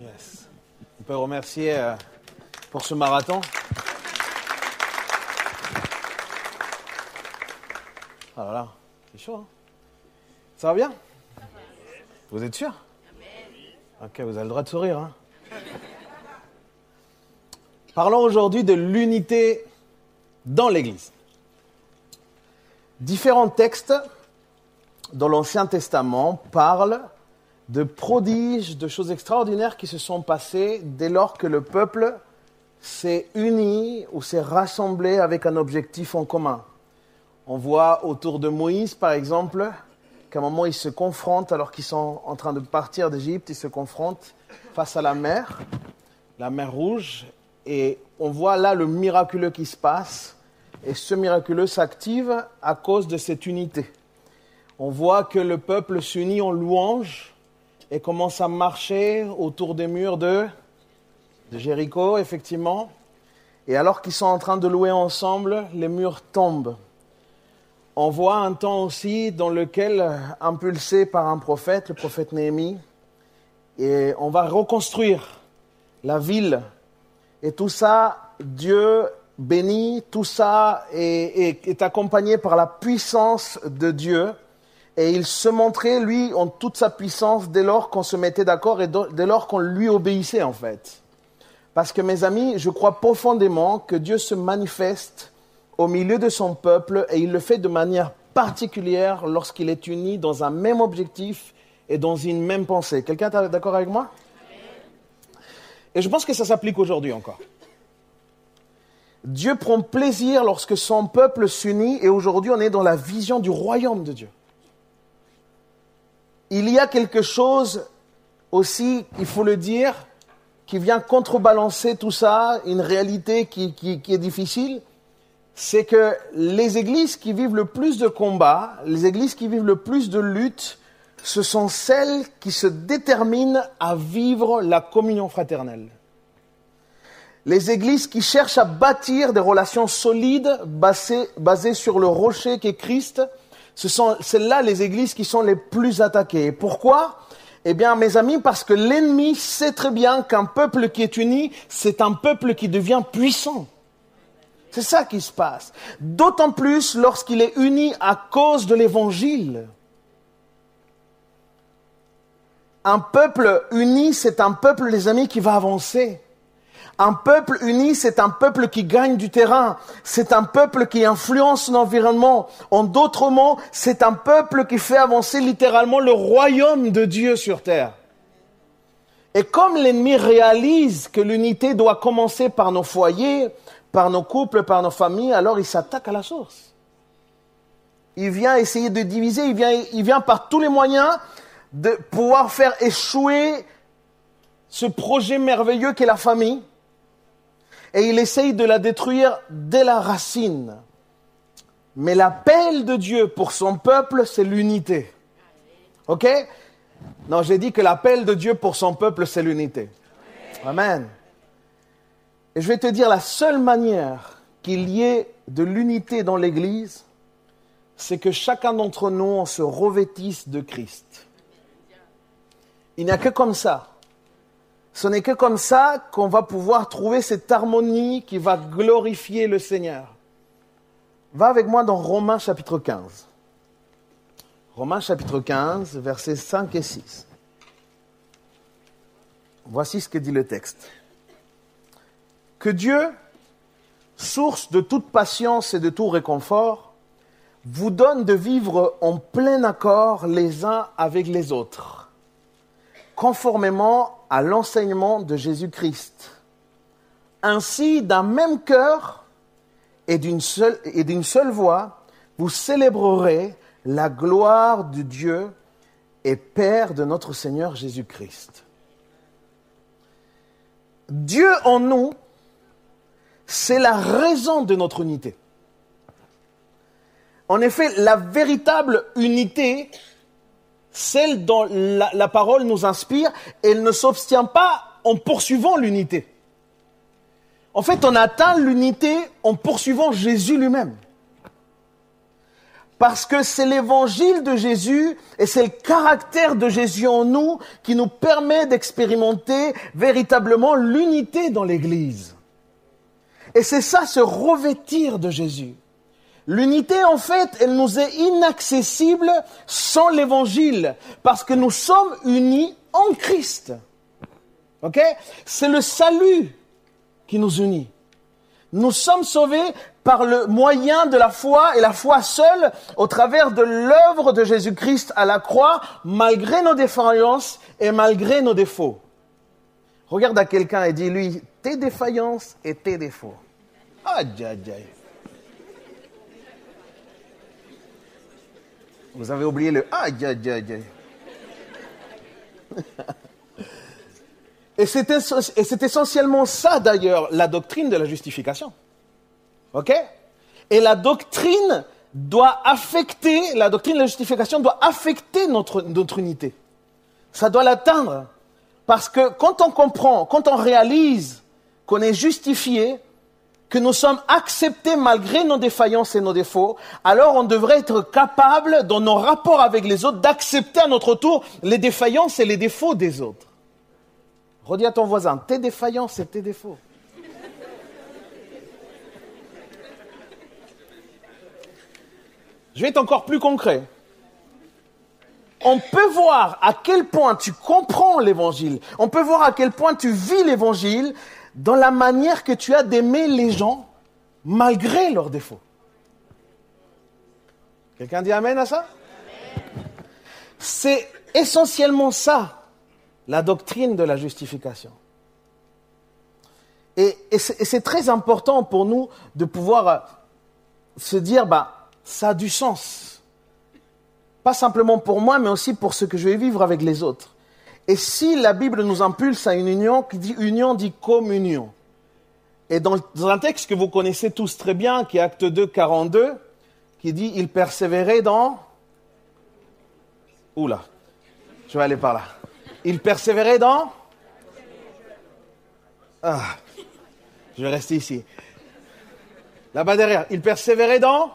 On peut remercier euh, pour ce marathon. Ah là là, c'est chaud. Hein Ça va bien? Vous êtes sûr? Ok, vous avez le droit de sourire. Hein Parlons aujourd'hui de l'unité dans l'Église. Différents textes dans l'Ancien Testament parlent de prodiges, de choses extraordinaires qui se sont passées dès lors que le peuple s'est uni ou s'est rassemblé avec un objectif en commun. On voit autour de Moïse, par exemple, qu'à un moment, ils se confrontent, alors qu'ils sont en train de partir d'Égypte, ils se confrontent face à la mer, la mer rouge, et on voit là le miraculeux qui se passe, et ce miraculeux s'active à cause de cette unité. On voit que le peuple s'unit en louange, et commence à marcher autour des murs de, de Jéricho, effectivement. Et alors qu'ils sont en train de louer ensemble, les murs tombent. On voit un temps aussi dans lequel, impulsé par un prophète, le prophète Néhémie, et on va reconstruire la ville. Et tout ça, Dieu bénit, tout ça est, est accompagné par la puissance de Dieu et il se montrait, lui, en toute sa puissance dès lors qu'on se mettait d'accord et dès lors qu'on lui obéissait, en fait. Parce que, mes amis, je crois profondément que Dieu se manifeste au milieu de son peuple et il le fait de manière particulière lorsqu'il est uni dans un même objectif et dans une même pensée. Quelqu'un est d'accord avec moi? Et je pense que ça s'applique aujourd'hui encore. Dieu prend plaisir lorsque son peuple s'unit et aujourd'hui on est dans la vision du royaume de Dieu il y a quelque chose aussi, il faut le dire, qui vient contrebalancer tout ça, une réalité qui, est difficile, c'est que les églises qui vivent le plus de combats, les églises qui vivent le plus de luttes, ce sont celles qui se déterminent à vivre la communion fraternelle. Les églises qui cherchent à bâtir des relations solides basées, basées sur le rocher qu'est Christ, ce sont celles-là les églises qui sont les plus attaquées. Pourquoi? Eh bien, mes amis, parce que l'ennemi sait très bien qu'un peuple qui est uni, c'est un peuple qui devient puissant. C'est ça qui se passe. D'autant plus lorsqu'il est uni à cause de l'évangile. Un peuple uni, c'est un peuple, les amis, qui va avancer. Un peuple uni, c'est un peuple qui gagne du terrain. C'est un peuple qui influence l'environnement. En d'autres mots, c'est un peuple qui fait avancer littéralement le royaume de Dieu sur terre. Et comme l'ennemi réalise que l'unité doit commencer par nos foyers, par nos couples, par nos familles, alors il s'attaque à la source. Il vient essayer de diviser, il vient, il vient par tous les moyens de pouvoir faire échouer ce projet merveilleux qu'est la famille et il essaye de la détruire dès la racine. Mais l'appel de Dieu pour son peuple, c'est l'unité. OK? Non, j'ai dit que l'appel de Dieu pour son peuple, c'est l'unité. Amen. Et je vais te dire, la seule manière qu'il y ait de l'unité dans l'Église, c'est que chacun d'entre nous, se revêtisse de Christ. Il n'y a que comme ça ce n'est que comme ça qu'on va pouvoir trouver cette harmonie qui va glorifier le Seigneur. Va avec moi dans Romains chapitre 15. Romains chapitre 15, versets 5 et 6. Voici ce que dit le texte. Que Dieu, source de toute patience et de tout réconfort, vous donne de vivre en plein accord les uns avec les autres, conformément à l'enseignement de Jésus-Christ. Ainsi, d'un même cœur et d'une seule, seule voix, vous célébrerez la gloire de Dieu et Père de notre Seigneur Jésus-Christ. Dieu en nous, c'est la raison de notre unité. En effet, la véritable unité celle dont la, parole nous inspire, elle ne s'obtient pas en poursuivant l'unité. En fait, on atteint l'unité en poursuivant Jésus lui-même. Parce que c'est l'évangile de Jésus et c'est le caractère de Jésus en nous qui nous permet d'expérimenter véritablement l'unité dans l'Église. Et c'est ça, se revêtir de Jésus. L'unité, en fait, elle nous est inaccessible sans l'évangile, parce que nous sommes unis en Christ. Ok? C'est le salut qui nous unit. Nous sommes sauvés par le moyen de la foi et la foi seule au travers de l'œuvre de Jésus-Christ à la croix, malgré nos défaillances et malgré nos défauts. Regarde à quelqu'un et dis-lui tes défaillances et tes défauts. Aïe, aïe. Vous avez oublié le aïe, aïe, aïe. Et c'est essentiellement ça, d'ailleurs, la doctrine de la justification. OK? Et la doctrine doit affecter, la doctrine de la justification doit affecter notre, notre unité. Ça doit l'atteindre. Parce que quand on comprend, quand on réalise qu'on est justifié, que nous sommes acceptés malgré nos défaillances et nos défauts, alors on devrait être capable, dans nos rapports avec les autres, d'accepter à notre tour les défaillances et les défauts des autres. Redis à ton voisin, tes défaillances et tes défauts. Je vais être encore plus concret. On peut voir à quel point tu comprends l'évangile, on peut voir à quel point tu vis l'évangile dans la manière que tu as d'aimer les gens malgré leurs défauts. Quelqu'un dit Amen à ça? C'est essentiellement ça la doctrine de la justification. Et, c'est très important pour nous de pouvoir euh, se dire, bah, ça a du sens. Pas simplement pour moi, mais aussi pour ce que je vais vivre avec les autres. Et si la Bible nous impulse à une union, qui dit union dit communion. Et dans, un texte que vous connaissez tous très bien, qui est Acte 2, 42, qui dit, il persévérait dans... Oula, je vais aller par là. Il persévérait dans ah, Je vais rester ici. Là-bas derrière. Il persévérait dans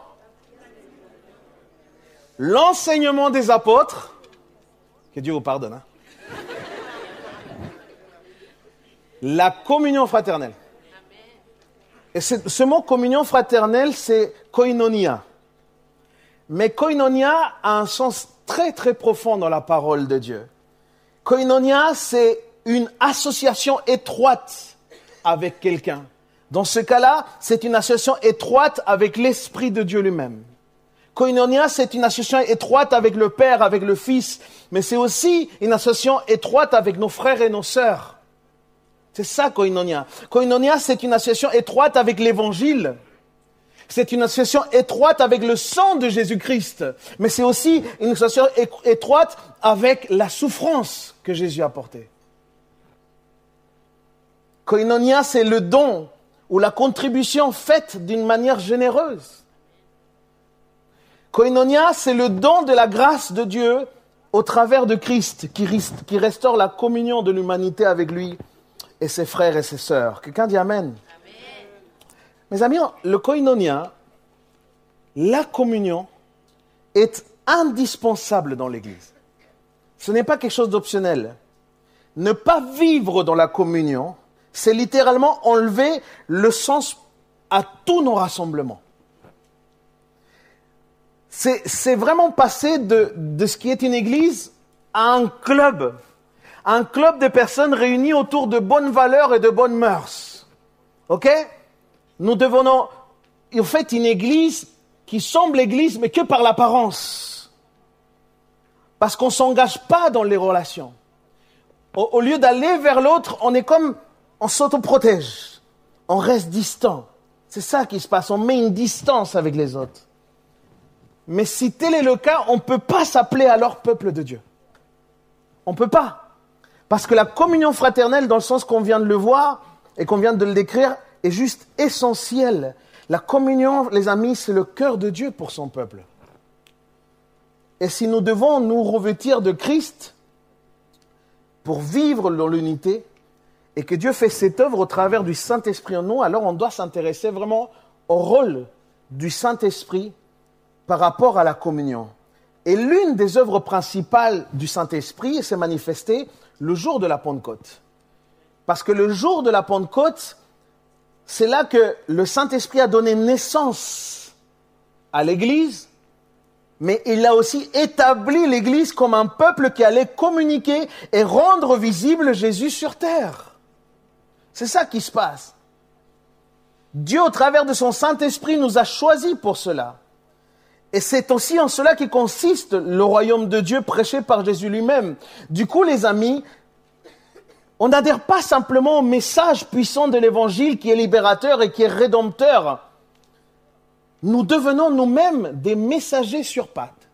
l'enseignement des apôtres. Que Dieu vous pardonne. Hein. La communion fraternelle. Et ce mot communion fraternelle, c'est koinonia. Mais koinonia a un sens très très profond dans la parole de Dieu. Koinonia, c'est une association étroite avec quelqu'un. Dans ce cas-là, c'est une association étroite avec l'Esprit de Dieu lui-même. Koinonia, c'est une association étroite avec le Père, avec le Fils, mais c'est aussi une association étroite avec nos frères et nos sœurs. C'est ça, Koinonia. Koinonia, c'est une association étroite avec l'Évangile. C'est une association étroite avec le sang de Jésus-Christ, mais c'est aussi une association étroite avec la souffrance que Jésus a portée. Koinonia, c'est le don ou la contribution faite d'une manière généreuse. Koinonia, c'est le don de la grâce de Dieu au travers de Christ qui, qui restaure la communion de l'humanité avec lui et ses frères et ses sœurs. Quelqu'un dit Amen. Mes amis, le koinonia, la communion, est indispensable dans l'Église. Ce n'est pas quelque chose d'optionnel. Ne pas vivre dans la communion, c'est littéralement enlever le sens à tous nos rassemblements. C'est vraiment passer de, de ce qui est une église à un club, un club de personnes réunies autour de bonnes valeurs et de bonnes mœurs. OK? Nous devenons, en fait, une église qui semble église, mais que par l'apparence. Parce qu'on ne s'engage pas dans les relations. Au, lieu d'aller vers l'autre, on est comme, on s'autoprotège. On reste distant. C'est ça qui se passe. On met une distance avec les autres. Mais si tel est le cas, on ne peut pas s'appeler alors peuple de Dieu. On ne peut pas. Parce que la communion fraternelle, dans le sens qu'on vient de le voir et qu'on vient de le décrire, est juste essentiel. La communion, les amis, c'est le cœur de Dieu pour son peuple. Et si nous devons nous revêtir de Christ pour vivre dans l'unité, et que Dieu fait cette œuvre au travers du Saint-Esprit en nous, alors on doit s'intéresser vraiment au rôle du Saint-Esprit par rapport à la communion. Et l'une des œuvres principales du Saint-Esprit s'est manifestée le jour de la Pentecôte. Parce que le jour de la Pentecôte, c'est là que le Saint-Esprit a donné naissance à l'Église, mais il a aussi établi l'Église comme un peuple qui allait communiquer et rendre visible Jésus sur terre. C'est ça qui se passe. Dieu, au travers de son Saint-Esprit, nous a choisis pour cela. Et c'est aussi en cela qui consiste le royaume de Dieu prêché par Jésus lui-même. Du coup, les amis, on n'adhère pas simplement au message puissant de l'évangile qui est libérateur et qui est rédempteur. Nous devenons nous-mêmes des messagers sur pattes.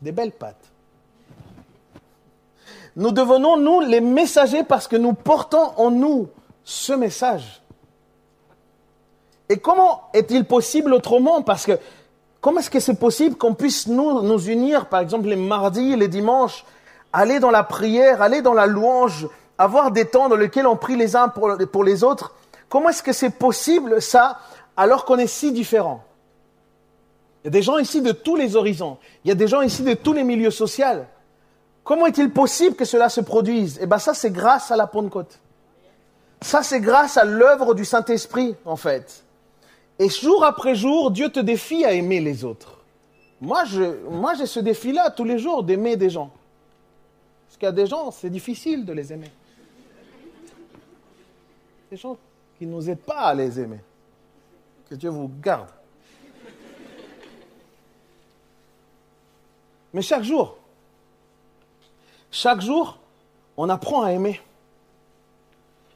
Des belles pattes. Nous devenons, nous, les messagers parce que nous portons en nous ce message. Et comment est-il possible autrement? Parce que comment est-ce que c'est possible qu'on puisse nous, nous unir, par exemple les mardis, les dimanches, aller dans la prière, aller dans la louange, avoir des temps dans lesquels on prie les uns pour, pour les autres? Comment est-ce que c'est possible ça alors qu'on est si différents? Il y a des gens ici de tous les horizons. Il y a des gens ici de tous les milieux sociaux. Comment est-il possible que cela se produise? Eh bien ça c'est grâce à la Pentecôte. Ça c'est grâce à l'œuvre du Saint-Esprit en fait. Et jour après jour, Dieu te défie à aimer les autres. Moi, je, moi j'ai ce défi-là tous les jours d'aimer des gens. Parce qu'il y a des gens, c'est difficile de les aimer. Des gens qui ne nous aident pas à les aimer. Que Dieu vous garde. Mais chaque jour, chaque jour, on apprend à aimer.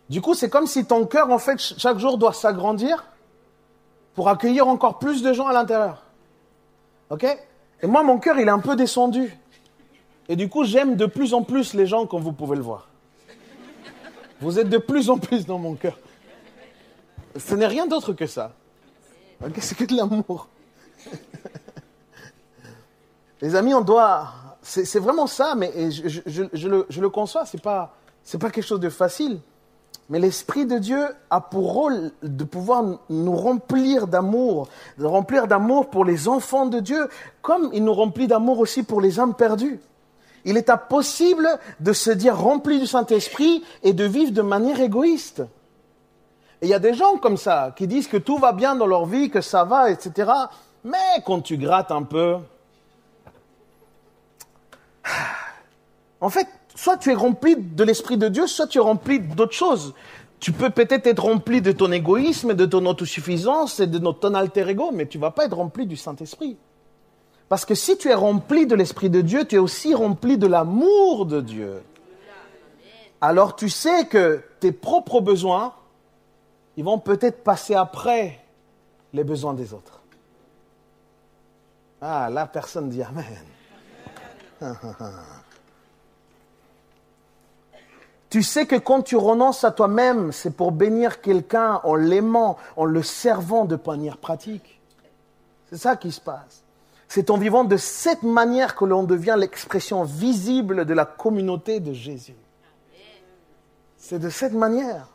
Du coup, c'est comme si ton cœur, en fait, chaque jour doit s'agrandir pour accueillir encore plus de gens à l'intérieur. OK? Et moi, mon cœur, il est un peu descendu. Et du coup, j'aime de plus en plus les gens comme vous pouvez le voir. Vous êtes de plus en plus dans mon cœur. Ce n'est rien d'autre que ça. C'est que de l'amour. Les amis, on doit. C'est vraiment ça, mais je, le, conçois, ce n'est pas, pas quelque chose de facile. Mais l'Esprit de Dieu a pour rôle de pouvoir nous remplir d'amour, de remplir d'amour pour les enfants de Dieu, comme il nous remplit d'amour aussi pour les âmes perdues. Il est impossible de se dire rempli du Saint-Esprit et de vivre de manière égoïste. Et il y a des gens comme ça qui disent que tout va bien dans leur vie, que ça va, etc. Mais quand tu grattes un peu, en fait, soit tu es rempli de l'Esprit de Dieu, soit tu es rempli d'autres choses. Tu peux peut-être être rempli de ton égoïsme, de ton autosuffisance et de ton alter ego, mais tu vas pas être rempli du Saint-Esprit. Parce que si tu es rempli de l'Esprit de Dieu, tu es aussi rempli de l'amour de Dieu. Alors tu sais que tes propres besoins, ils vont peut-être passer après les besoins des autres. Ah, la personne dit Amen. tu sais que quand tu renonces à toi-même, c'est pour bénir quelqu'un en l'aimant, en le servant de manière pratique. C'est ça qui se passe. C'est en vivant de cette manière que l'on devient l'expression visible de la communauté de Jésus. C'est de cette manière.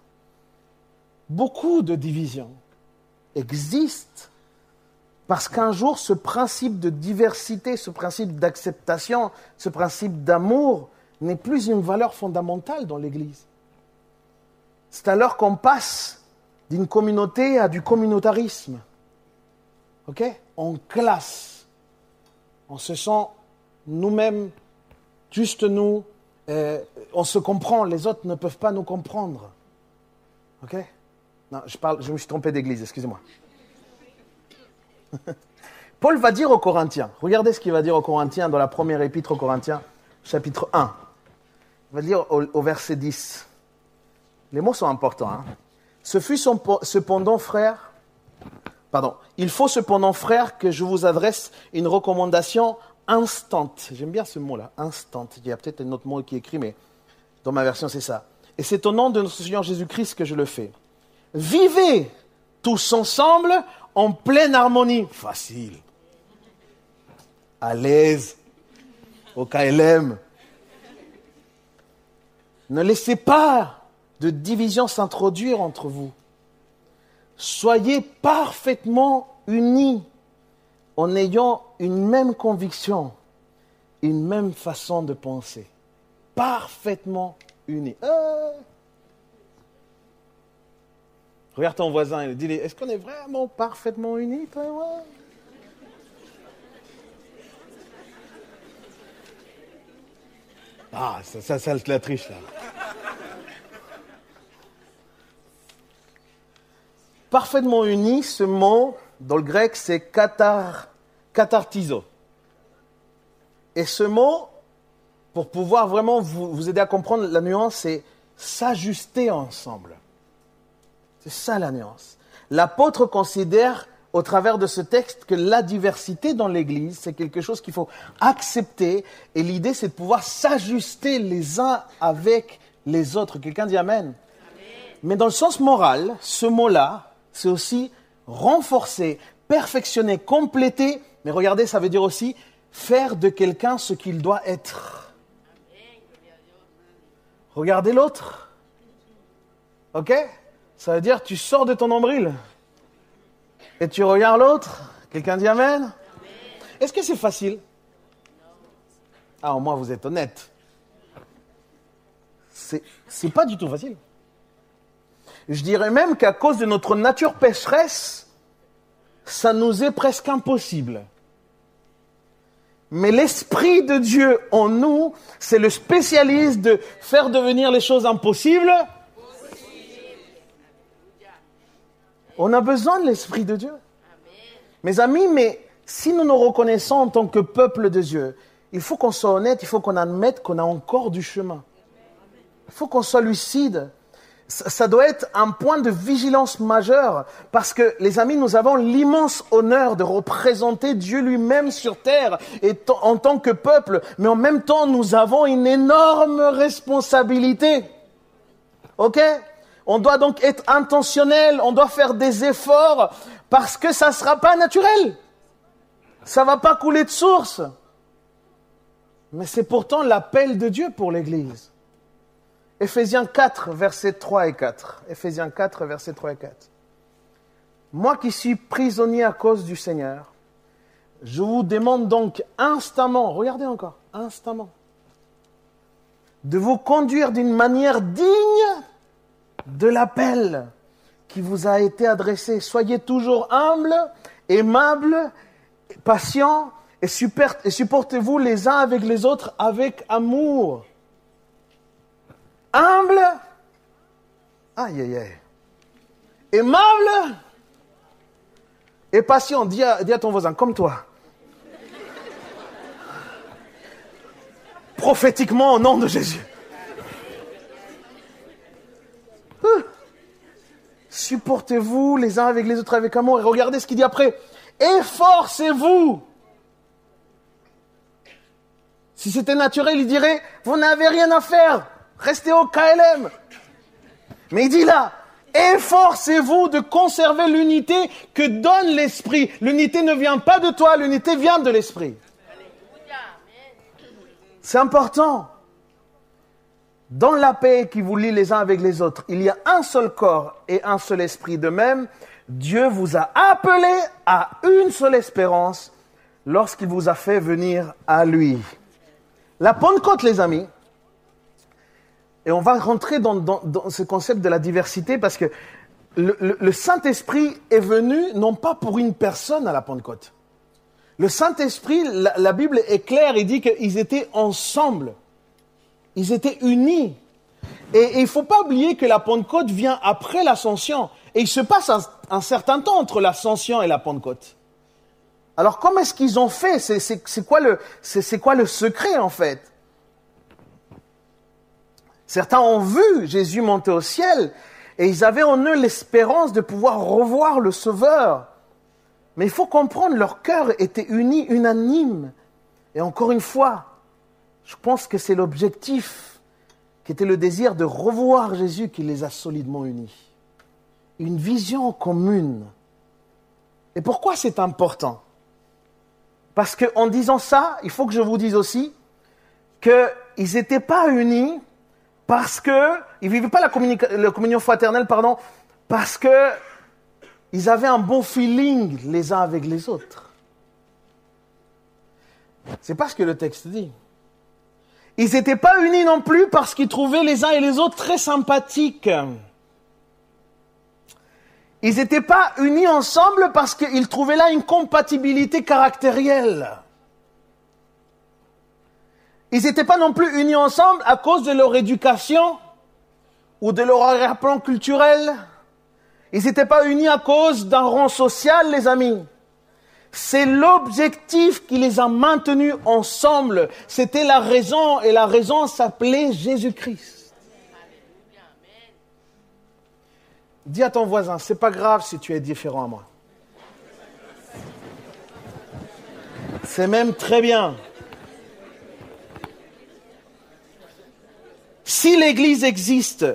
Beaucoup de divisions existent parce qu'un jour, ce principe de diversité, ce principe d'acceptation, ce principe d'amour n'est plus une valeur fondamentale dans l'Église. C'est alors qu'on passe d'une communauté à du communautarisme. OK? On classe on se sent nous-mêmes, juste nous, euh, on se comprend, les autres ne peuvent pas nous comprendre. Ok? Non, je, je me suis trompé d'église, excusez-moi. Paul va dire aux Corinthiens, regardez ce qu'il va dire aux Corinthiens dans la première épître aux Corinthiens, chapitre 1. Il va dire au, verset 10. Les mots sont importants. Hein. Ce fut cependant, frère, Pardon. Il faut cependant, frère, que je vous adresse une recommandation instante. J'aime bien ce mot-là, instante. Il y a peut-être un autre mot qui est écrit, mais dans ma version, c'est ça. Et c'est au nom de notre Seigneur Jésus-Christ que je le fais. Vivez tous ensemble en pleine harmonie. Facile. À l'aise. Au KLM. Ne laissez pas de division s'introduire entre vous soyez parfaitement unis en ayant une même conviction, une même façon de penser. Parfaitement unis. Euh. Regarde ton voisin et dis-lui, est-ce qu'on est vraiment parfaitement unis, toi et moi Ah, ça, ça, ça, la triche là. Parfaitement unis, ce mot, dans le grec, c'est katar. Et ce mot, pour pouvoir vraiment vous aider à comprendre la nuance, c'est s'ajuster ensemble. C'est ça la nuance. L'apôtre considère au travers de ce texte que la diversité dans l'Église, c'est quelque chose qu'il faut accepter. Et l'idée, c'est de pouvoir s'ajuster les uns avec les autres. Quelqu'un dit Amen. Mais dans le sens moral, ce mot-là, c'est aussi renforcer, perfectionner, compléter. Mais regardez, ça veut dire aussi faire de quelqu'un ce qu'il doit être. Regardez l'autre. OK? Ça veut dire tu sors de ton nombril et tu regardes l'autre? Quelqu'un dit Amen, Est-ce que c'est facile? Ah, au moins vous êtes honnête. C'est, pas du tout facile. Je dirais même qu'à cause de notre nature pécheresse, ça nous est presque impossible. Mais l'Esprit de Dieu en nous, c'est le spécialiste de faire devenir les choses impossibles On a besoin de l'Esprit de Dieu. Mes amis, mais si nous nous reconnaissons en tant que peuple de Dieu, il faut qu'on soit honnête, il faut qu'on admette qu'on a encore du chemin. Il faut qu'on soit lucide. Ça doit être un point de vigilance majeur parce que, les amis, nous avons l'immense honneur de représenter Dieu lui-même sur terre en tant que peuple, mais en même temps, nous avons une énorme responsabilité. OK? On doit donc être intentionnel, on doit faire des efforts parce que ça ne sera pas naturel. Ça ne va pas couler de source. Mais c'est pourtant l'appel de Dieu pour l'Église. Éphésiens 4, versets 3 et 4. Éphésiens 4, versets 3 et 4. Moi qui suis prisonnier à cause du Seigneur, je vous demande donc instamment, regardez encore, instamment, de vous conduire d'une manière digne de l'appel qui vous a été adressé. Soyez toujours humble, aimable, patient et, supportez-vous les uns avec les autres avec amour. Humble, aïe aïe aïe, aimable et patient. Dis dis à ton voisin, comme toi. Prophétiquement au nom de Jésus. Supportez-vous les uns avec les autres avec amour. Et regardez ce qu'il dit après. Efforcez-vous. Si c'était naturel, il dirait, vous n'avez rien à faire. Restez au KLM. Mais il dit là, efforcez-vous de conserver l'unité que donne l'Esprit. L'unité ne vient pas de toi, l'unité vient de l'Esprit. C'est important. Dans la paix qui vous lie les uns avec les autres, il y a un seul corps et un seul esprit. De même, Dieu vous a appelé à une seule espérance lorsqu'il vous a fait venir à lui. La Pentecôte, les amis, et on va rentrer dans, ce concept de la diversité parce que le, Saint-Esprit est venu non pas pour une personne à la Pentecôte. Le Saint-Esprit, la, la Bible est claire, il dit qu'ils étaient ensemble. Ils étaient unis. Et il ne faut pas oublier que la Pentecôte vient après l'ascension. Et il se passe un, certain temps entre l'ascension et la Pentecôte. Alors comment est-ce qu'ils ont fait? C'est quoi, le, quoi le secret en fait? Certains ont vu Jésus monter au ciel et ils avaient en eux l'espérance de pouvoir revoir le Sauveur. Mais il faut comprendre, leur cœur était uni, unanime. Et encore une fois, je pense que c'est l'objectif qui était le désir de revoir Jésus qui les a solidement unis. Une vision commune. Et pourquoi c'est important? Parce qu'en disant ça, il faut que je vous dise aussi qu'ils n'étaient pas unis parce qu'ils ne vivaient pas la, communion fraternelle, pardon, parce qu'ils ils avaient un bon feeling les uns avec les autres. C'est pas ce que le texte dit. Ils n'étaient pas unis non plus parce qu'ils trouvaient les uns et les autres très sympathiques. Ils n'étaient pas unis ensemble parce qu'ils trouvaient là une compatibilité caractérielle. Ils n'étaient pas non plus unis ensemble à cause de leur éducation ou de leur arrière-plan culturel. Ils n'étaient pas unis à cause d'un rang social, les amis. C'est l'objectif qui les a maintenus ensemble. C'était la raison, et la raison s'appelait Jésus-Christ. Dis à ton voisin, c'est pas grave si tu es différent à moi. C'est même très bien. Si l'Église existe,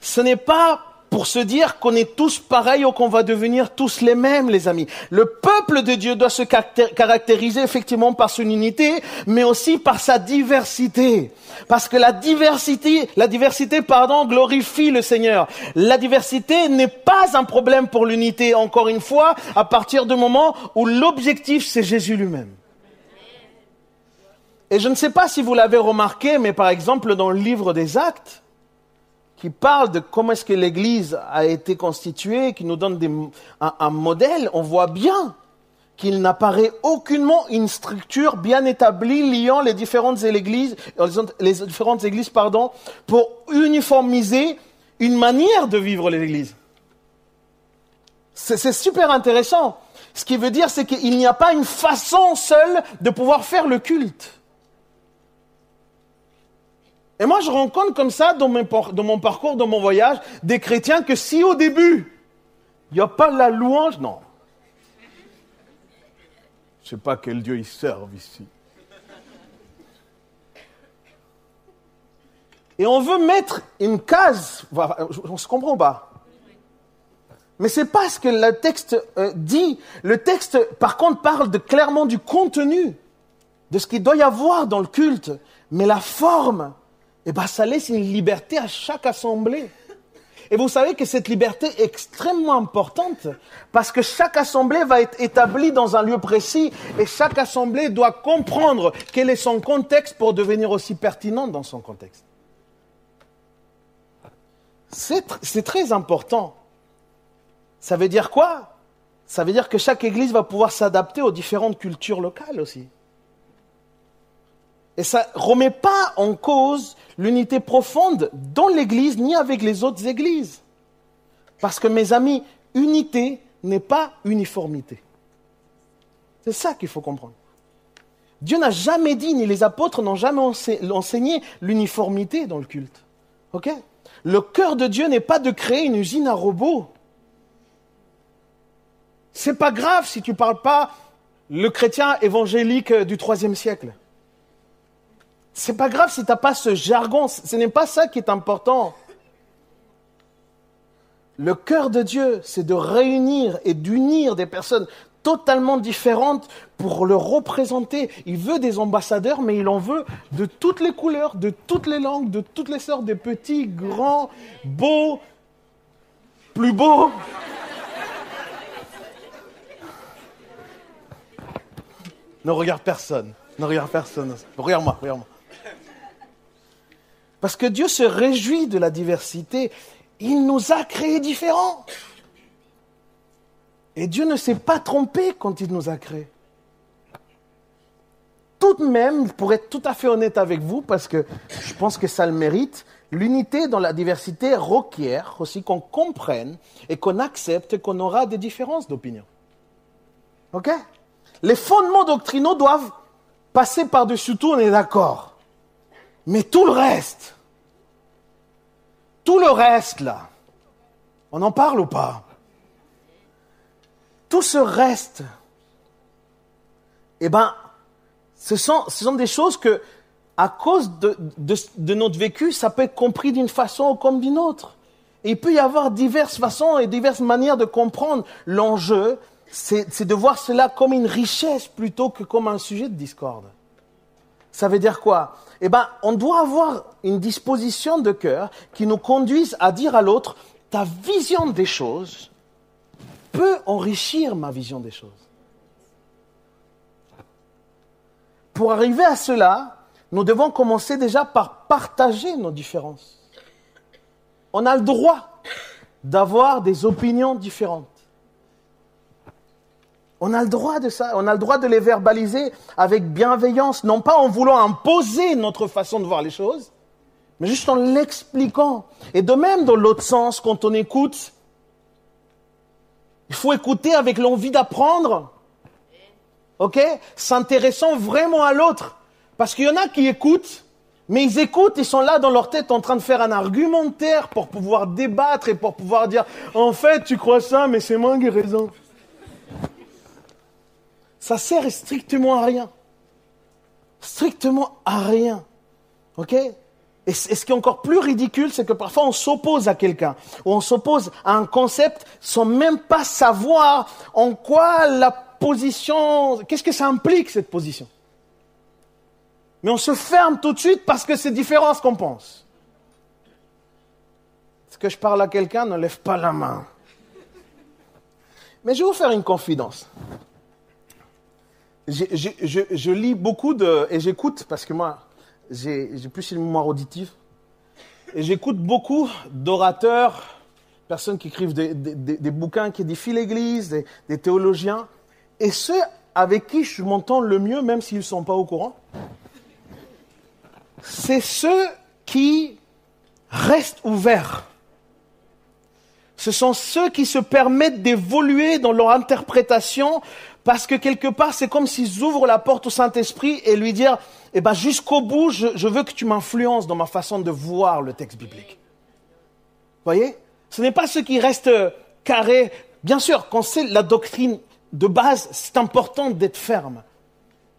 ce n'est pas pour se dire qu'on est tous pareils ou qu'on va devenir tous les mêmes, les amis. Le peuple de Dieu doit se caractériser effectivement par son unité, mais aussi par sa diversité. Parce que la diversité, la diversité, pardon, glorifie le Seigneur. La diversité n'est pas un problème pour l'unité, encore une fois, à partir du moment où l'objectif, c'est Jésus lui-même. Et je ne sais pas si vous l'avez remarqué, mais par exemple, dans le livre des actes, qui parle de comment est-ce que l'Église a été constituée, qui nous donne un, modèle, on voit bien qu'il n'apparaît aucunement une structure bien établie liant les différentes églises, les différentes églises, pardon, pour uniformiser une manière de vivre l'Église. C'est super intéressant. Ce qui veut dire, c'est qu'il n'y a pas une façon seule de pouvoir faire le culte. Et moi, je rencontre comme ça dans, mon parcours, dans mon voyage, des chrétiens que si au début, il n'y a pas la louange, non. Je ne sais pas quel Dieu ils servent ici. Et on veut mettre une case, on se comprend pas? Mais c'est pas ce que le texte euh, dit. Le texte, par contre, parle clairement du contenu, de ce qu'il doit y avoir dans le culte. Mais la forme, eh bien, ça laisse une liberté à chaque assemblée. Et vous savez que cette liberté est extrêmement importante parce que chaque assemblée va être établie dans un lieu précis et chaque assemblée doit comprendre quel est son contexte pour devenir aussi pertinente dans son contexte. C'est très important. Ça veut dire quoi? Ça veut dire que chaque église va pouvoir s'adapter aux différentes cultures locales aussi. Et ça ne remet pas en cause l'unité profonde dans l'Église ni avec les autres églises. Parce que mes amis, unité n'est pas uniformité. C'est ça qu'il faut comprendre. Dieu n'a jamais dit, ni les apôtres n'ont jamais enseigné l'uniformité dans le culte. Le cœur de Dieu n'est pas de créer une usine à robots. C'est pas grave si tu ne parles pas le chrétien évangélique du troisième siècle. C'est pas grave si tu n'as pas ce jargon, ce n'est pas ça qui est important. Le cœur de Dieu, c'est de réunir et d'unir des personnes totalement différentes pour le représenter. Il veut des ambassadeurs, mais il en veut de toutes les couleurs, de toutes les langues, de toutes les sortes, des petits, grands, beaux, plus beaux. Ne regarde personne. Ne regarde personne. Regarde-moi, regarde-moi. Parce que Dieu se réjouit de la diversité. Il nous a créés différents. Et Dieu ne s'est pas trompé quand il nous a créés. Tout de même, pour être tout à fait honnête avec vous, parce que je pense que ça le mérite, l'unité dans la diversité requiert aussi qu'on comprenne et qu'on accepte qu'on aura des différences d'opinion. OK? Les fondements doctrinaux doivent passer par-dessus tout, on est d'accord. Mais tout le reste, tout le reste là, on en parle ou pas? Tout ce reste, eh ben, ce sont, des choses que, à cause de, notre vécu, ça peut être compris d'une façon comme d'une autre. Il peut y avoir diverses façons et diverses manières de comprendre l'enjeu. C'est de voir cela comme une richesse plutôt que comme un sujet de discorde. Ça veut dire quoi? Eh bien, on doit avoir une disposition de cœur qui nous conduise à dire à l'autre, ta vision des choses peut enrichir ma vision des choses. Pour arriver à cela, nous devons commencer déjà par partager nos différences. On a le droit d'avoir des opinions différentes. On a le droit de ça, on a le droit de les verbaliser avec bienveillance, non pas en voulant imposer notre façon de voir les choses, mais juste en l'expliquant. Et de même, dans l'autre sens, quand on écoute, il faut écouter avec l'envie d'apprendre, ok? S'intéressant vraiment à l'autre. Parce qu'il y en a qui écoutent, mais ils écoutent, ils sont là dans leur tête en train de faire un argumentaire pour pouvoir débattre et pour pouvoir dire, en fait, tu crois ça, mais c'est moi qui ai raison. Ça sert strictement à rien. Strictement à rien. OK? Et ce qui est encore plus ridicule, c'est que parfois on s'oppose à quelqu'un, ou on s'oppose à un concept sans même pas savoir en quoi la position, qu'est-ce que ça implique cette position. Mais on se ferme tout de suite parce que c'est différent ce qu'on pense. Est-ce que je parle à quelqu'un Ne lève pas la main. Mais je vais vous faire une confidence je, lis beaucoup de, et j'écoute, parce que moi, j'ai plus une mémoire auditive, et j'écoute beaucoup d'orateurs, personnes qui écrivent des, bouquins, qui édifient l'Église, des, des, théologiens, et ceux avec qui je m'entends le mieux, même s'ils ne sont pas au courant, c'est ceux qui restent ouverts. Ce sont ceux qui se permettent d'évoluer dans leur interprétation parce que quelque part, c'est comme s'ils ouvrent la porte au Saint-Esprit et lui dire, eh ben, jusqu'au bout, je, veux que tu m'influences dans ma façon de voir le texte biblique. Vous voyez? Ce n'est pas ceux qui restent carrés. Bien sûr, quand c'est la doctrine de base, c'est important d'être ferme.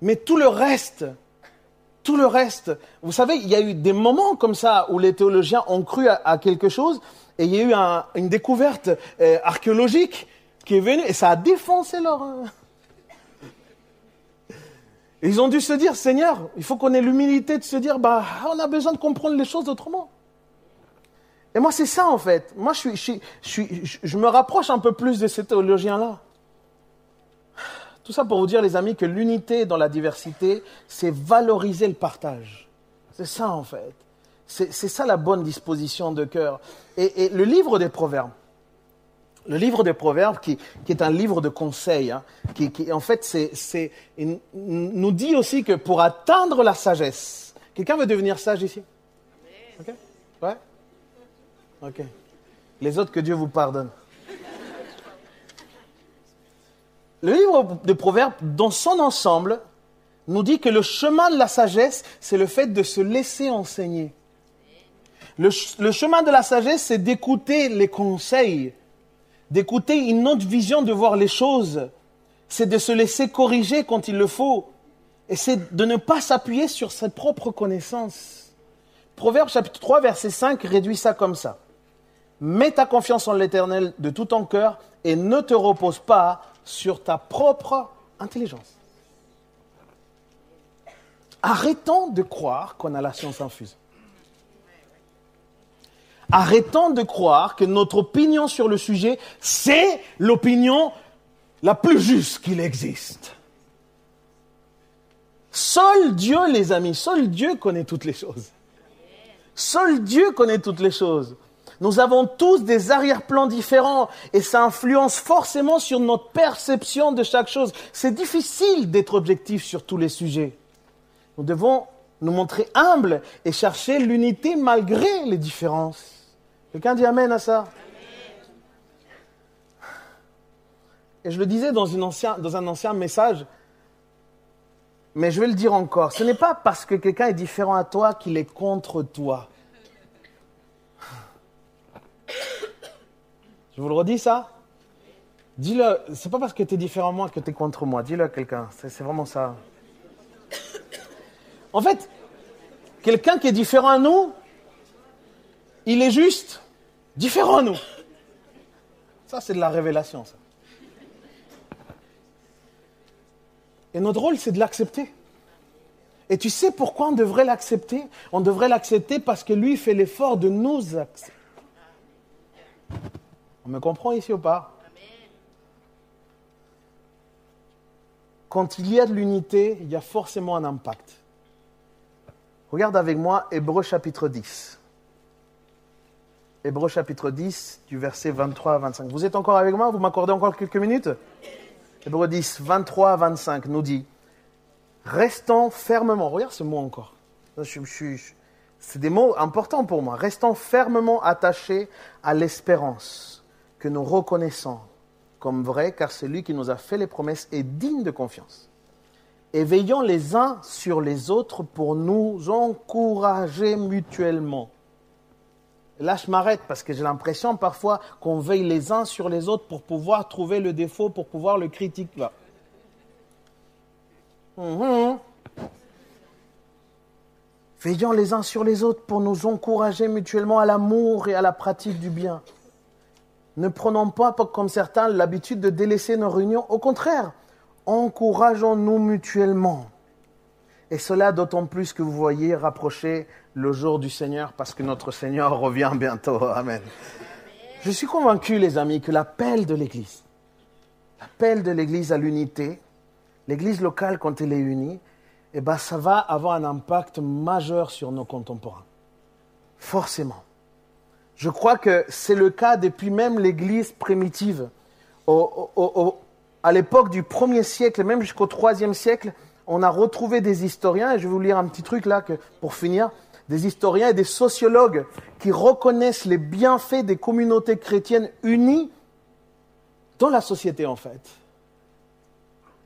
Mais tout le reste, tout le reste, vous savez, il y a eu des moments comme ça où les théologiens ont cru à, quelque chose et il y a eu une découverte euh, archéologique qui est venue et ça a défoncé leur, ils ont dû se dire, Seigneur, il faut qu'on ait l'humilité de se dire, bah, on a besoin de comprendre les choses autrement. Et moi, c'est ça, en fait. Moi, je, suis, je, je me rapproche un peu plus de ces théologiens-là. Tout ça pour vous dire, les amis, que l'unité dans la diversité, c'est valoriser le partage. C'est ça, en fait. C'est ça la bonne disposition de cœur. Et, et le livre des Proverbes, le livre des Proverbes, qui, est un livre de conseils, hein, qui, en fait nous dit aussi que pour atteindre la sagesse, quelqu'un veut devenir sage ici? Ok? Les autres, que Dieu vous pardonne. Le livre des Proverbes, dans son ensemble, nous dit que le chemin de la sagesse, c'est le fait de se laisser enseigner. Le chemin de la sagesse, c'est d'écouter les conseils d'écouter une autre vision de voir les choses. C'est de se laisser corriger quand il le faut. Et c'est de ne pas s'appuyer sur ses propres connaissances. Proverbe chapitre 3, verset 5 réduit ça comme ça. Mets ta confiance en l'Éternel de tout ton cœur et ne te repose pas sur ta propre intelligence. Arrêtons de croire qu'on a la science infuse. Arrêtons de croire que notre opinion sur le sujet, c'est l'opinion la plus juste qu'il existe. Seul Dieu, les amis, seul Dieu connaît toutes les choses. Seul Dieu connaît toutes les choses. Nous avons tous des arrière-plans différents et ça influence forcément sur notre perception de chaque chose. C'est difficile d'être objectif sur tous les sujets. Nous devons nous montrer humbles et chercher l'unité malgré les différences. Quelqu'un dit Amen à ça Et je le disais dans, dans un ancien message, mais je vais le dire encore. Ce n'est pas parce que quelqu'un est différent à toi qu'il est contre toi. Je vous le redis ça Dis-le, c'est pas parce que tu es différent à moi que tu es contre moi. Dis-le à quelqu'un, c'est vraiment ça. En fait, quelqu'un qui est différent à nous, il est juste différent à nous. Ça, c'est de la révélation. Et notre rôle, c'est de l'accepter. Et tu sais pourquoi on devrait l'accepter? On devrait l'accepter parce que lui fait l'effort de nous accepter. On me comprend ici ou pas? Quand il y a de l'unité, il y a forcément un impact. Regarde avec moi Hébreu chapitre 10. Hébreu chapitre 10, du verset 23 à 25. Vous êtes encore avec moi? Vous m'accordez encore quelques minutes? Hébreu 10, 23 à 25 nous dit Restons fermement, regarde ce mot encore. c'est des mots importants pour moi. Restons fermement attachés à l'espérance que nous reconnaissons comme vraie, car celui qui nous a fait les promesses est digne de confiance. Et veillons les uns sur les autres pour nous encourager mutuellement. Là, je m'arrête parce que j'ai l'impression parfois qu'on veille les uns sur les autres pour pouvoir trouver le défaut, pour pouvoir le critiquer. Mhm. Veillons les uns sur les autres pour nous encourager mutuellement à l'amour et à la pratique du bien. Ne prenons pas, comme certains, l'habitude de délaisser nos réunions. Au contraire, encourageons-nous mutuellement. Et cela d'autant plus que vous voyez rapprocher le jour du Seigneur, parce que notre Seigneur revient bientôt. Amen. Je suis convaincu, les amis, que l'appel de l'Église, l'appel de l'Église à l'unité, l'Église locale quand elle est unie, eh ben, ça va avoir un impact majeur sur nos contemporains. Forcément. Je crois que c'est le cas depuis même l'Église primitive. à l'époque du 1er siècle, même jusqu'au 3e siècle, on a retrouvé des historiens, et je vais vous lire un petit truc là pour finir, des historiens et des sociologues qui reconnaissent les bienfaits des communautés chrétiennes unies dans la société en fait.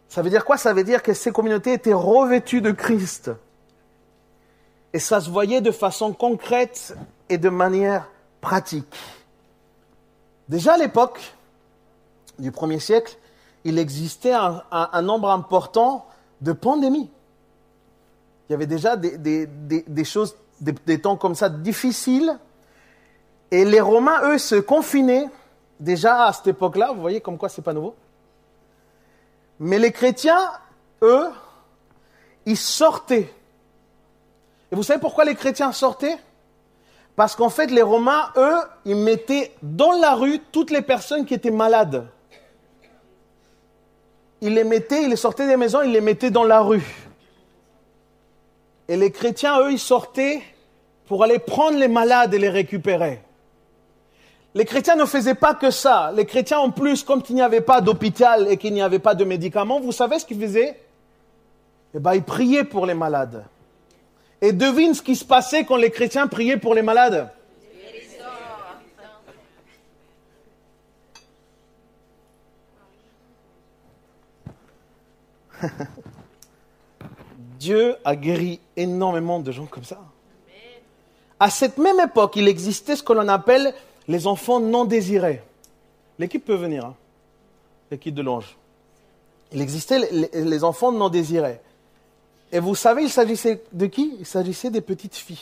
Ça veut dire quoi? Ça veut dire que ces communautés étaient revêtues de Christ. Et ça se voyait de façon concrète et de manière pratique. Déjà à l'époque du premier siècle, il existait un, nombre important de pandémies. Il y avait déjà des, choses, des, temps comme ça difficiles. Et les Romains, eux, se confinaient déjà à cette époque-là. Vous voyez comme quoi c'est pas nouveau. Mais les chrétiens, eux, ils sortaient. Et vous savez pourquoi les chrétiens sortaient? Parce qu'en fait, les Romains, eux, ils mettaient dans la rue toutes les personnes qui étaient malades. Ils les mettaient, ils les sortaient des maisons, ils les mettaient dans la rue. Et les chrétiens, eux, ils sortaient pour aller prendre les malades et les récupérer. Les chrétiens ne faisaient pas que ça. Les chrétiens, en plus, comme il n'y avait pas d'hôpital et qu'il n'y avait pas de médicaments, vous savez ce qu'ils faisaient? Eh bien, ils priaient pour les malades. Et devine ce qui se passait quand les chrétiens priaient pour les malades? Dieu a guéri énormément de gens comme ça. À cette même époque, il existait ce que l'on appelle les enfants non désirés. L'équipe peut venir, hein. l'équipe de l'ange. Il existait les enfants non désirés. Et vous savez, il s'agissait de qui? Il s'agissait des petites filles.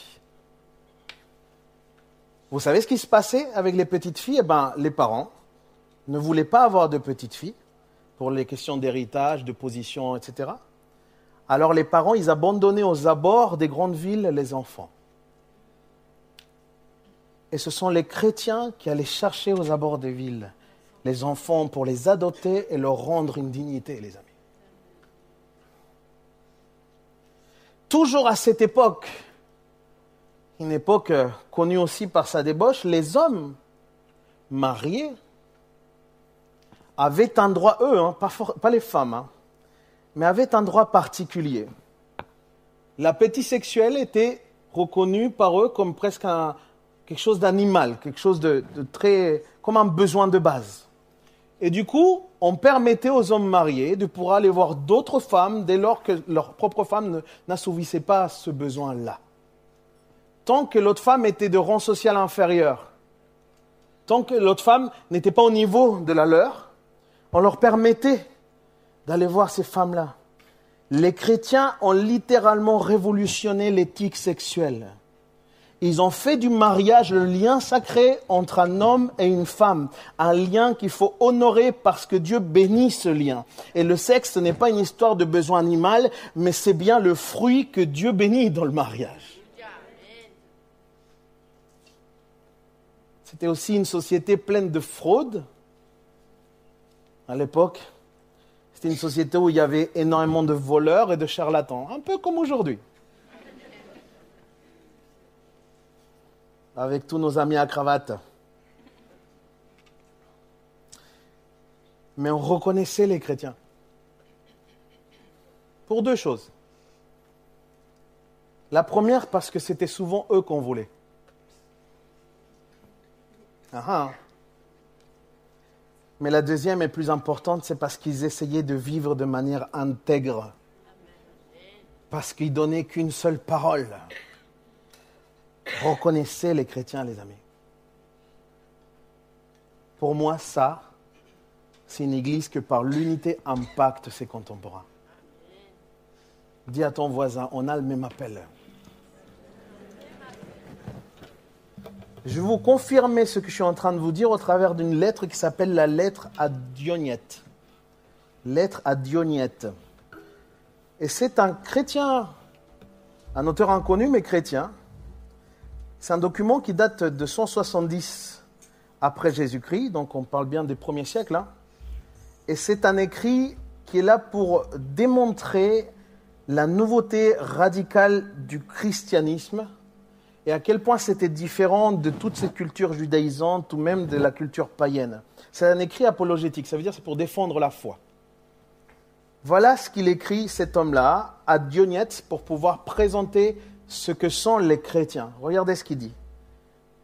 Vous savez ce qui se passait avec les petites filles? Eh bien, les parents ne voulaient pas avoir de petites filles pour les questions d'héritage, de position, etc. Alors les parents, ils abandonnaient aux abords des grandes villes les enfants. Et ce sont les chrétiens qui allaient chercher aux abords des villes les enfants pour les adopter et leur rendre une dignité, les amis. toujours à cette époque, une époque connue aussi par sa débauche, les hommes mariés avaient un droit, eux, hein, pas, les femmes, hein, mais avaient un droit particulier. L'appétit sexuel était reconnu par eux comme presque quelque chose d'animal, quelque chose de très, comme un besoin de base. Et du coup, on permettait aux hommes mariés de pouvoir aller voir d'autres femmes dès lors que leur propre femme n'assouvissait pas ce besoin-là. Tant que l'autre femme était de rang social inférieur, tant que l'autre femme n'était pas au niveau de la leur, on leur permettait d'aller voir ces femmes-là. Les chrétiens ont littéralement révolutionné l'éthique sexuelle. Ils ont fait du mariage le lien sacré entre un homme et une femme, un lien qu'il faut honorer parce que Dieu bénit ce lien. Et le sexe, ce n'est pas une histoire de besoin animal, mais c'est bien le fruit que Dieu bénit dans le mariage. C'était aussi une société pleine de fraude à l'époque. C'était une société où il y avait énormément de voleurs et de charlatans, un peu comme aujourd'hui. Avec tous nos amis à cravate. Mais on reconnaissait les chrétiens. Pour deux choses. La première, parce que c'était souvent eux qu'on voulait. Ah, ah. Mais la deuxième est plus importante, c'est parce qu'ils essayaient de vivre de manière intègre. Parce qu'ils donnaient qu'une seule parole. Reconnaissez les chrétiens, les amis. Pour moi, ça, c'est une église que par l'unité impacte ses contemporains. Dis à ton voisin, on a le même appel. Je vais vous confirmer ce que je suis en train de vous dire au travers d'une lettre qui s'appelle la lettre à Dionyette. Lettre à Dionyette. Et c'est un chrétien, un auteur inconnu mais chrétien. C'est un document qui date de 170 après Jésus-Christ, donc on parle bien des premiers siècles. Hein. Et c'est un écrit qui est là pour démontrer la nouveauté radicale du christianisme et à quel point c'était différent de toutes ces cultures judaïsantes ou même de la culture païenne. C'est un écrit apologétique, ça veut dire c'est pour défendre la foi. Voilà ce qu'il écrit cet homme-là à Dionyette pour pouvoir présenter ce que sont les chrétiens. Regardez ce qu'il dit.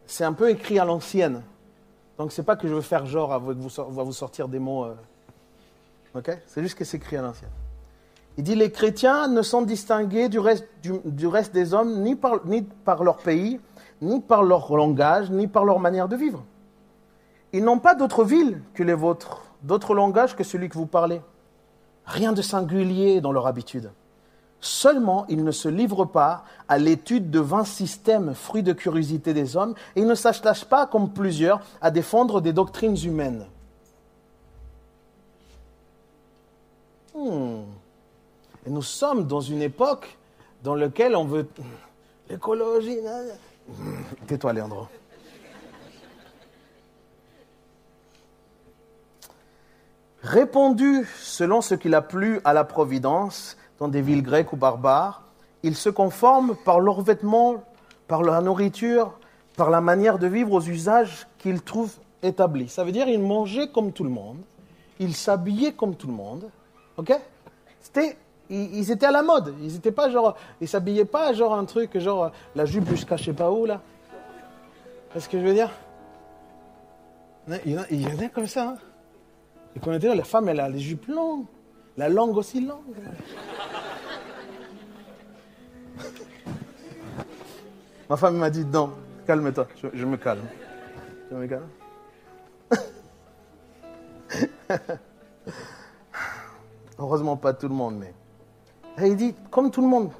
C'est un peu écrit à l'ancienne. Donc c'est pas que je veux faire genre à vous, vous sortir des mots. Euh, C'est juste que c'est écrit à l'ancienne. Il dit les chrétiens ne sont distingués du reste, des hommes ni par, ni leur pays, ni par leur langage, ni par leur manière de vivre. Ils n'ont pas d'autre ville que les vôtres, d'autre langage que celui que vous parlez. Rien de singulier dans leur habitude. Seulement, ils ne se livrent pas à l'étude de vains systèmes, fruits de curiosité des hommes, et ils ne s'attachent pas, comme plusieurs, à défendre des doctrines humaines. Hmm. Et nous sommes dans une époque dans laquelle on veut l'écologie. Tais-toi, Léandro. Répondu selon ce qu'il a plu à la Providence, dans des villes grecques ou barbares, ils se conforment par leurs vêtements, par leur nourriture, par la manière de vivre aux usages qu'ils trouvent établis. Ça veut dire qu'ils mangeaient comme tout le monde, ils s'habillaient comme tout le monde. Ok? C'était ils, étaient à la mode. Ils étaient pas genre, ils s'habillaient pas genre un truc genre la jupe jusqu'à je sais pas où là. Qu'est-ce que je veux dire? Il y en a, comme ça. Hein. Et quand on était la femme elle a les jupes longues, la langue aussi longue. Ma femme m'a dit non, calme-toi, je, me calme. Je me calme. Heureusement pas tout le monde, mais il dit, comme tout le monde.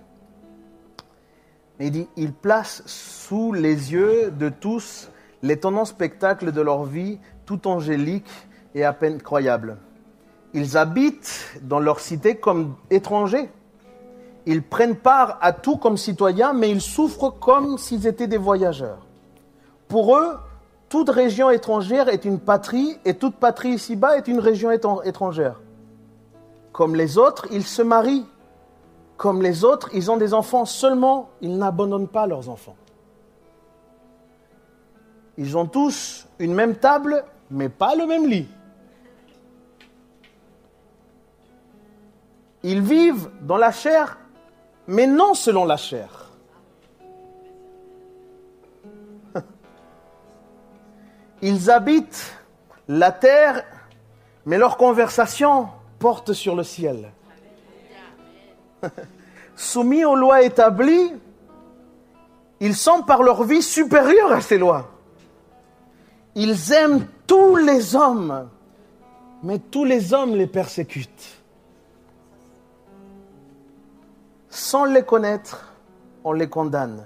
Il dit, il place sous les yeux de tous l'étonnant spectacle de leur vie, tout angélique et à peine croyable. Ils habitent dans leur cité comme étrangers. Ils prennent part à tout comme citoyens, mais ils souffrent comme s'ils étaient des voyageurs. Pour eux, toute région étrangère est une patrie et toute patrie ici-bas est une région étrangère. Comme les autres, ils se marient comme les autres, ils ont des enfants, seulement ils n'abandonnent pas leurs enfants. Ils ont tous une même table, mais pas le même lit. Ils vivent dans la chair, mais non selon la chair. Ils habitent la terre, mais leur conversation porte sur le ciel. soumis aux lois établies, ils sont par leur vie supérieurs à ces lois. Ils aiment tous les hommes, mais tous les hommes les persécutent. Sans les connaître, on les condamne.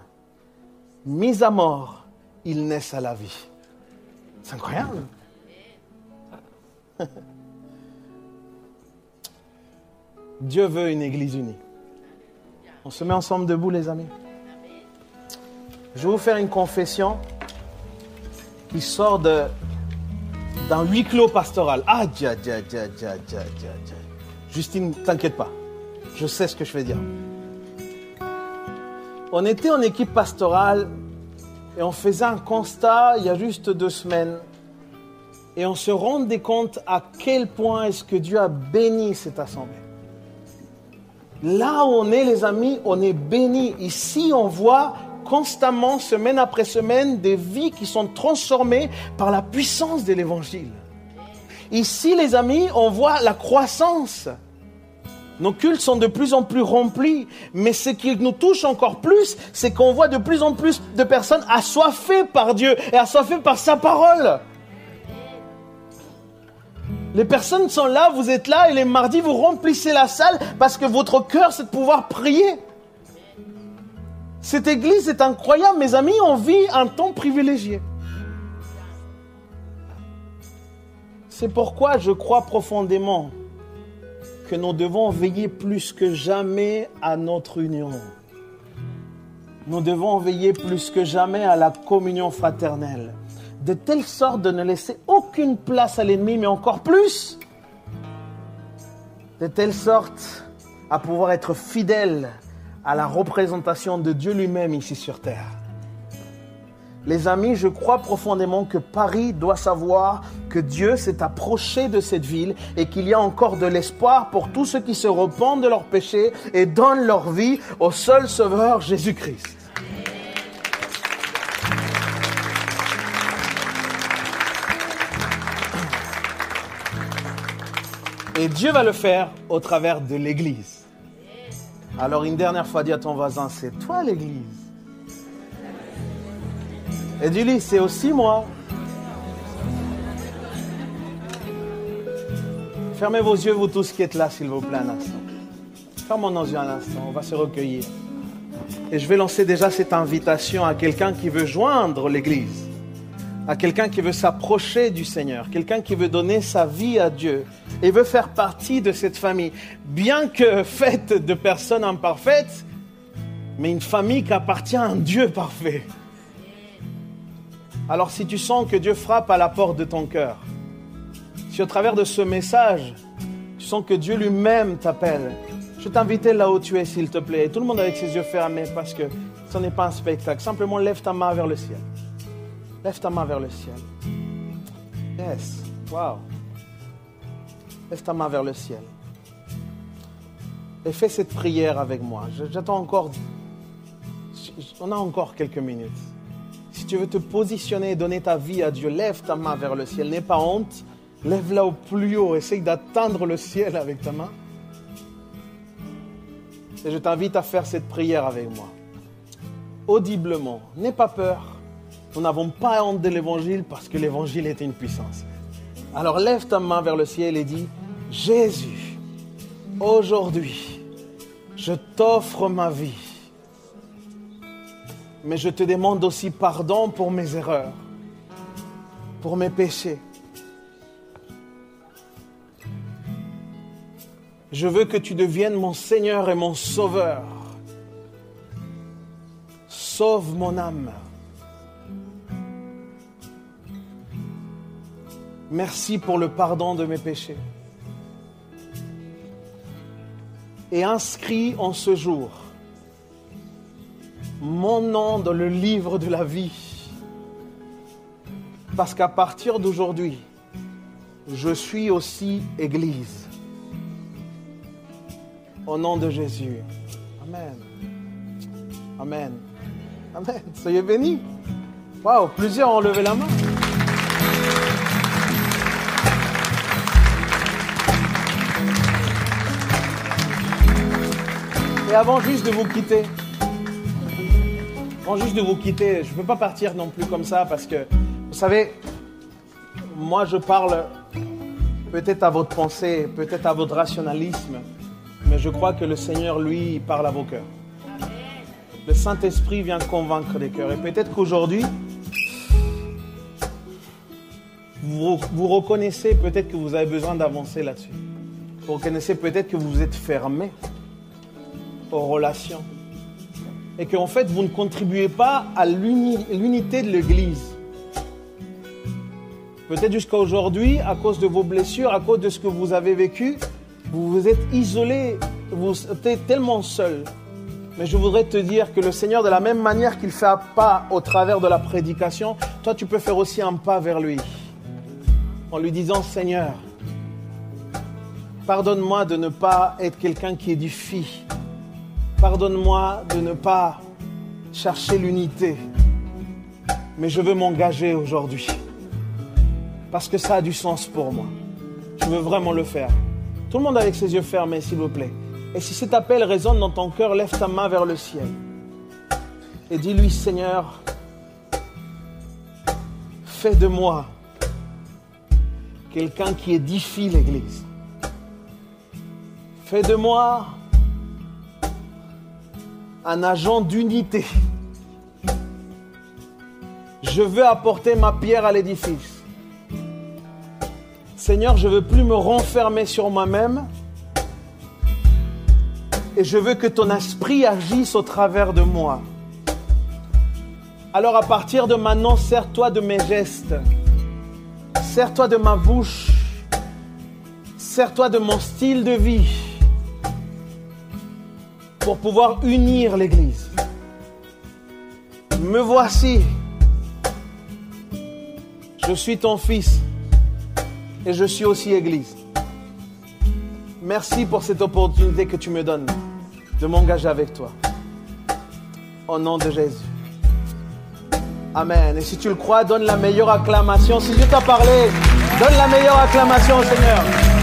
Mis à mort, ils naissent à la vie. C'est incroyable. Dieu veut une église unie. On se met ensemble debout, les amis. Je vais vous faire une confession qui sort de, d'un huis clos pastoral. Ah, dia, dia, dia, dia, dia, dia, Justine, t'inquiète pas. Je sais ce que je vais dire. On était en équipe pastorale et on faisait un constat il y a juste deux semaines. Et on se rendait compte à quel point est-ce que Dieu a béni cette assemblée. Là où on est, les amis, on est béni. Ici, on voit constamment, semaine après semaine, des vies qui sont transformées par la puissance de l'évangile. Ici, les amis, on voit la croissance. Nos cultes sont de plus en plus remplis, mais ce qui nous touche encore plus, c'est qu'on voit de plus en plus de personnes assoiffées par Dieu et assoiffées par sa parole. Les personnes sont là, vous êtes là, et les mardis, vous remplissez la salle parce que votre cœur, c'est de pouvoir prier. Cette église est incroyable, mes amis, on vit un temps privilégié. C'est pourquoi je crois profondément que nous devons veiller plus que jamais à notre union. Nous devons veiller plus que jamais à la communion fraternelle de telle sorte de ne laisser place à l'ennemi, mais encore plus, de telle sorte à pouvoir être fidèle à la représentation de Dieu lui-même ici sur terre. Les amis, je crois profondément que Paris doit savoir que Dieu s'est approché de cette ville et qu'il y a encore de l'espoir pour tous ceux qui se repentent de leurs péchés et donnent leur vie au seul Sauveur Jésus-Christ. Et Dieu va le faire au travers de l'Église. Alors une dernière fois, dis à ton voisin, c'est toi l'Église. Et dis-lui, c'est aussi moi. Fermez vos yeux, vous tous qui êtes là, s'il vous plaît, un instant. Fermons nos yeux un instant, on va se recueillir. Et je vais lancer déjà cette invitation à quelqu'un qui veut joindre l'Église à quelqu'un qui veut s'approcher du Seigneur, quelqu'un qui veut donner sa vie à Dieu et veut faire partie de cette famille, bien que faite de personnes imparfaites, mais une famille qui appartient à un Dieu parfait. Alors si tu sens que Dieu frappe à la porte de ton cœur, si au travers de ce message, tu sens que Dieu lui-même t'appelle, je t'invite là où tu es, s'il te plaît. Et tout le monde avec ses yeux fermés parce que ce n'est pas un spectacle. Simplement lève ta main vers le ciel. Lève ta main vers le ciel. Yes. Wow. Lève ta main vers le ciel. Et fais cette prière avec moi. J'attends encore. On a encore quelques minutes. Si tu veux te positionner et donner ta vie à Dieu, lève ta main vers le ciel. N'aie pas honte. Lève-la au plus haut. Essaye d'atteindre le ciel avec ta main. Et je t'invite à faire cette prière avec moi. Audiblement. N'aie pas peur. Nous n'avons pas honte de l'évangile parce que l'évangile est une puissance. Alors lève ta main vers le ciel et dis, Jésus, aujourd'hui, je t'offre ma vie. Mais je te demande aussi pardon pour mes erreurs, pour mes péchés. Je veux que tu deviennes mon Seigneur et mon Sauveur. Sauve mon âme. Merci pour le pardon de mes péchés. Et inscris en ce jour mon nom dans le livre de la vie. Parce qu'à partir d'aujourd'hui, je suis aussi Église. Au nom de Jésus. Amen. Amen. Amen. Soyez bénis. Waouh, plusieurs ont levé la main. Et avant juste de vous quitter, avant juste de vous quitter, je ne peux pas partir non plus comme ça parce que, vous savez, moi je parle peut-être à votre pensée, peut-être à votre rationalisme, mais je crois que le Seigneur, lui, parle à vos cœurs. Le Saint-Esprit vient convaincre les cœurs. Et peut-être qu'aujourd'hui, vous, vous reconnaissez peut-être que vous avez besoin d'avancer là-dessus. Vous reconnaissez peut-être que vous êtes fermé relations. Et qu'en fait, vous ne contribuez pas à l'unité de l'Église. Peut-être jusqu'à aujourd'hui, à cause de vos blessures, à cause de ce que vous avez vécu, vous vous êtes isolé, vous êtes tellement seul. Mais je voudrais te dire que le Seigneur, de la même manière qu'il fait un pas au travers de la prédication, toi tu peux faire aussi un pas vers lui. En lui disant, Seigneur, pardonne-moi de ne pas être quelqu'un qui édifie. Pardonne-moi de ne pas chercher l'unité. Mais je veux m'engager aujourd'hui. Parce que ça a du sens pour moi. Je veux vraiment le faire. Tout le monde avec ses yeux fermés, s'il vous plaît. Et si cet appel résonne dans ton cœur, lève ta main vers le ciel. Et dis-lui, Seigneur, fais de moi quelqu'un qui édifie l'Église. Fais de moi un agent d'unité. Je veux apporter ma pierre à l'édifice. Seigneur, je ne veux plus me renfermer sur moi-même et je veux que ton esprit agisse au travers de moi. Alors à partir de maintenant, sers-toi de mes gestes, sers-toi de ma bouche, sers-toi de mon style de vie pour pouvoir unir l'Église. Me voici, je suis ton fils et je suis aussi Église. Merci pour cette opportunité que tu me donnes de m'engager avec toi. Au nom de Jésus. Amen. Et si tu le crois, donne la meilleure acclamation. Si Dieu t'a parlé, donne la meilleure acclamation au Seigneur.